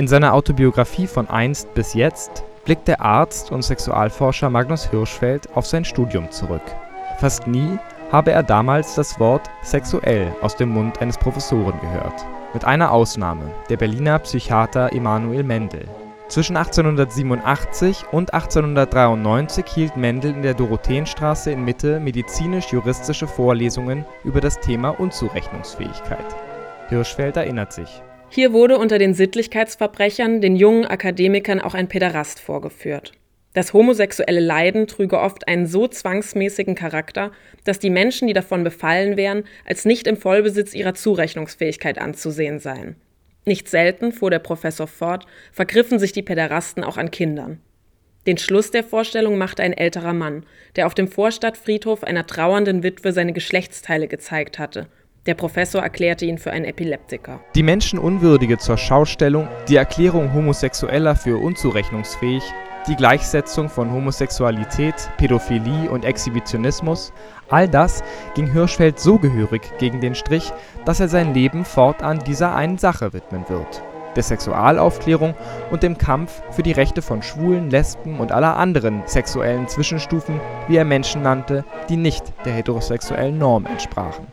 In seiner Autobiographie Von einst bis jetzt blickt der Arzt und Sexualforscher Magnus Hirschfeld auf sein Studium zurück. Fast nie habe er damals das Wort „ sexuell “aus dem Mund eines Professoren gehört. Mit einer Ausnahme, der Berliner Psychiater Emanuel Mendel. Zwischen 1887 und 1893 hielt Mendel in der Dorotheenstraße in Mitte medizinisch-juristische Vorlesungen über das Thema Unzurechnungsfähigkeit. Hirschfeld erinnert sich hier wurde unter den Sittlichkeitsverbrechern den jungen Akademikern auch ein Päderast vorgeführt. Das homosexuelle Leiden trüge oft einen so zwangsmäßigen Charakter, dass die Menschen, die davon befallen wären, als nicht im Vollbesitz ihrer Zurechnungsfähigkeit anzusehen seien. Nicht selten, fuhr der Professor fort, vergriffen sich die Päderasten auch an Kindern. Den Schluss der Vorstellung machte ein älterer Mann, der auf dem Vorstadtfriedhof einer trauernden Witwe seine Geschlechtsteile gezeigt hatte – der Professor erklärte ihn für einen Epileptiker. Die menschenunwürdige zur Schaustellung, die Erklärung Homosexueller für unzurechnungsfähig, die Gleichsetzung von Homosexualität, Pädophilie und Exhibitionismus, all das ging Hirschfeld so gehörig gegen den Strich, dass er sein Leben fortan dieser einen Sache widmen wird: der Sexualaufklärung und dem Kampf für die Rechte von Schwulen, Lesben und aller anderen sexuellen Zwischenstufen, wie er Menschen nannte, die nicht der heterosexuellen Norm entsprachen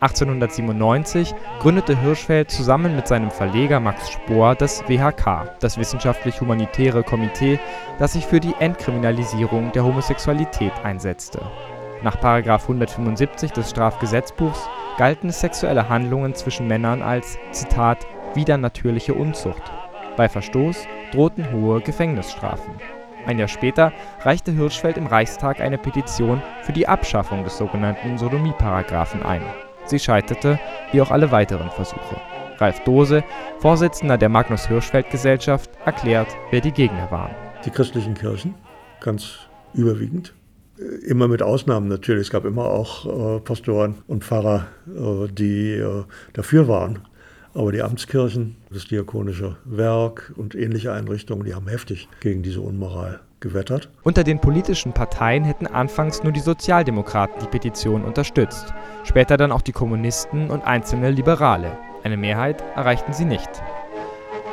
1897 gründete Hirschfeld zusammen mit seinem Verleger Max Spohr das WHK, das Wissenschaftlich-Humanitäre Komitee, das sich für die Entkriminalisierung der Homosexualität einsetzte. Nach § 175 des Strafgesetzbuchs galten sexuelle Handlungen zwischen Männern als „ widernatürliche Unzucht “. Bei Verstoß drohten hohe Gefängnisstrafen. Ein Jahr später reichte Hirschfeld im Reichstag eine Petition für die Abschaffung des sogenannten Sodomieparagraphen ein Sie scheiterte, wie auch alle weiteren Versuche. Ralf Dose, Vorsitzender der Magnus-Hirschfeld-Gesellschaft, erklärt, wer die Gegner waren. Die christlichen Kirchen, ganz überwiegend. Immer mit Ausnahmen natürlich. Es gab immer auch äh, Pastoren und Pfarrer, äh, die äh, dafür waren. Aber die Amtskirchen, das diakonische Werk und ähnliche Einrichtungen, die haben heftig gegen diese Unmoral gewettert. Unter den politischen Parteien hätten anfangs nur die Sozialdemokraten die Petition unterstützt, später dann auch die Kommunisten und einzelne Liberale. Eine Mehrheit erreichten sie nicht.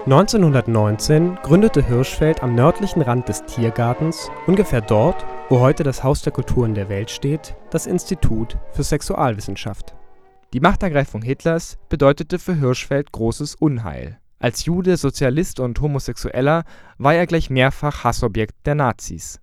1919 gründete Hirschfeld am nördlichen Rand des Tiergartens, ungefähr dort, wo heute das Haus der Kulturen der Welt steht, das Institut für Sexualwissenschaft. Die Machtergreifung Hitlers bedeutete für Hirschfeld großes Unheil. Als Jude, Sozialist und Homosexueller war er gleich mehrfach Hassobjekt der Nazis.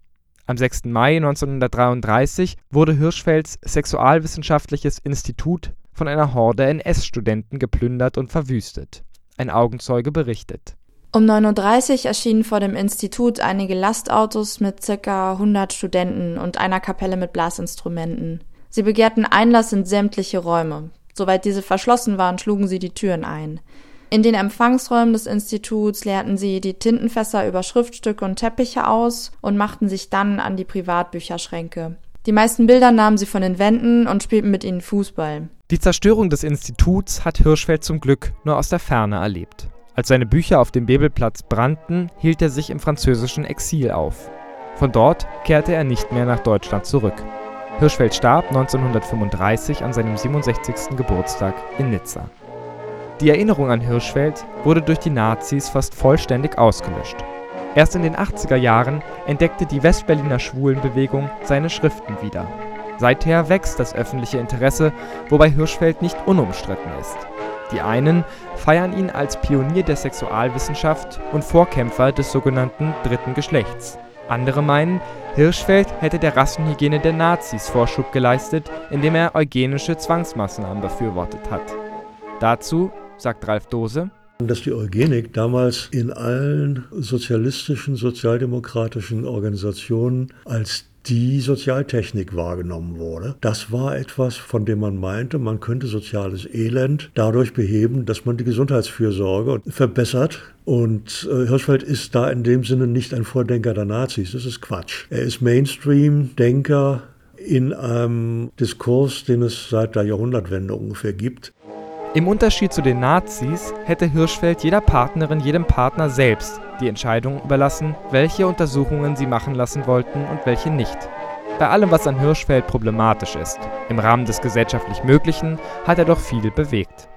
Am 6. Mai 1933 wurde Hirschfelds Sexualwissenschaftliches Institut von einer Horde NS-Studenten geplündert und verwüstet. Ein Augenzeuge berichtet. Um 9.30 Uhr erschienen vor dem Institut einige Lastautos mit ca. 100 Studenten und einer Kapelle mit Blasinstrumenten. Sie begehrten Einlass in sämtliche Räume. Soweit diese verschlossen waren, schlugen sie die Türen ein. In den Empfangsräumen des Instituts leerten sie die Tintenfässer über Schriftstücke und Teppiche aus und machten sich dann an die Privatbücherschränke. Die meisten Bilder nahmen sie von den Wänden und spielten mit ihnen Fußball. Die Zerstörung des Instituts hat Hirschfeld zum Glück nur aus der Ferne erlebt. Als seine Bücher auf dem Bebelplatz brannten, hielt er sich im französischen Exil auf. Von dort kehrte er nicht mehr nach Deutschland zurück. Hirschfeld starb 1935 an seinem 67. Geburtstag in Nizza. Die Erinnerung an Hirschfeld wurde durch die Nazis fast vollständig ausgelöscht. Erst in den 80er Jahren entdeckte die Westberliner Schwulenbewegung seine Schriften wieder. Seither wächst das öffentliche Interesse, wobei Hirschfeld nicht unumstritten ist. Die einen feiern ihn als Pionier der Sexualwissenschaft und Vorkämpfer des sogenannten dritten Geschlechts. Andere meinen, Hirschfeld hätte der Rassenhygiene der Nazis Vorschub geleistet, indem er eugenische Zwangsmaßnahmen befürwortet hat. Dazu sagt Ralf Dose. Dass die Eugenik damals in allen sozialistischen, sozialdemokratischen Organisationen als die Sozialtechnik wahrgenommen wurde. Das war etwas, von dem man meinte, man könnte soziales Elend dadurch beheben, dass man die Gesundheitsfürsorge verbessert. Und äh, Hirschfeld ist da in dem Sinne nicht ein Vordenker der Nazis. Das ist Quatsch. Er ist Mainstream-Denker in einem Diskurs, den es seit der Jahrhundertwende ungefähr gibt. Im Unterschied zu den Nazis hätte Hirschfeld jeder Partnerin, jedem Partner selbst die Entscheidung überlassen, welche Untersuchungen sie machen lassen wollten und welche nicht. Bei allem, was an Hirschfeld problematisch ist, im Rahmen des gesellschaftlich Möglichen hat er doch viel bewegt.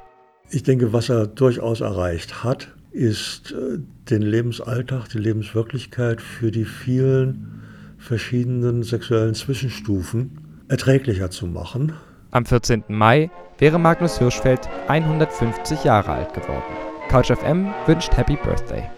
Ich denke, was er durchaus erreicht hat, ist äh, den Lebensalltag, die Lebenswirklichkeit für die vielen verschiedenen sexuellen Zwischenstufen erträglicher zu machen. Am 14. Mai wäre Magnus Hirschfeld 150 Jahre alt geworden. CouchFM wünscht Happy Birthday.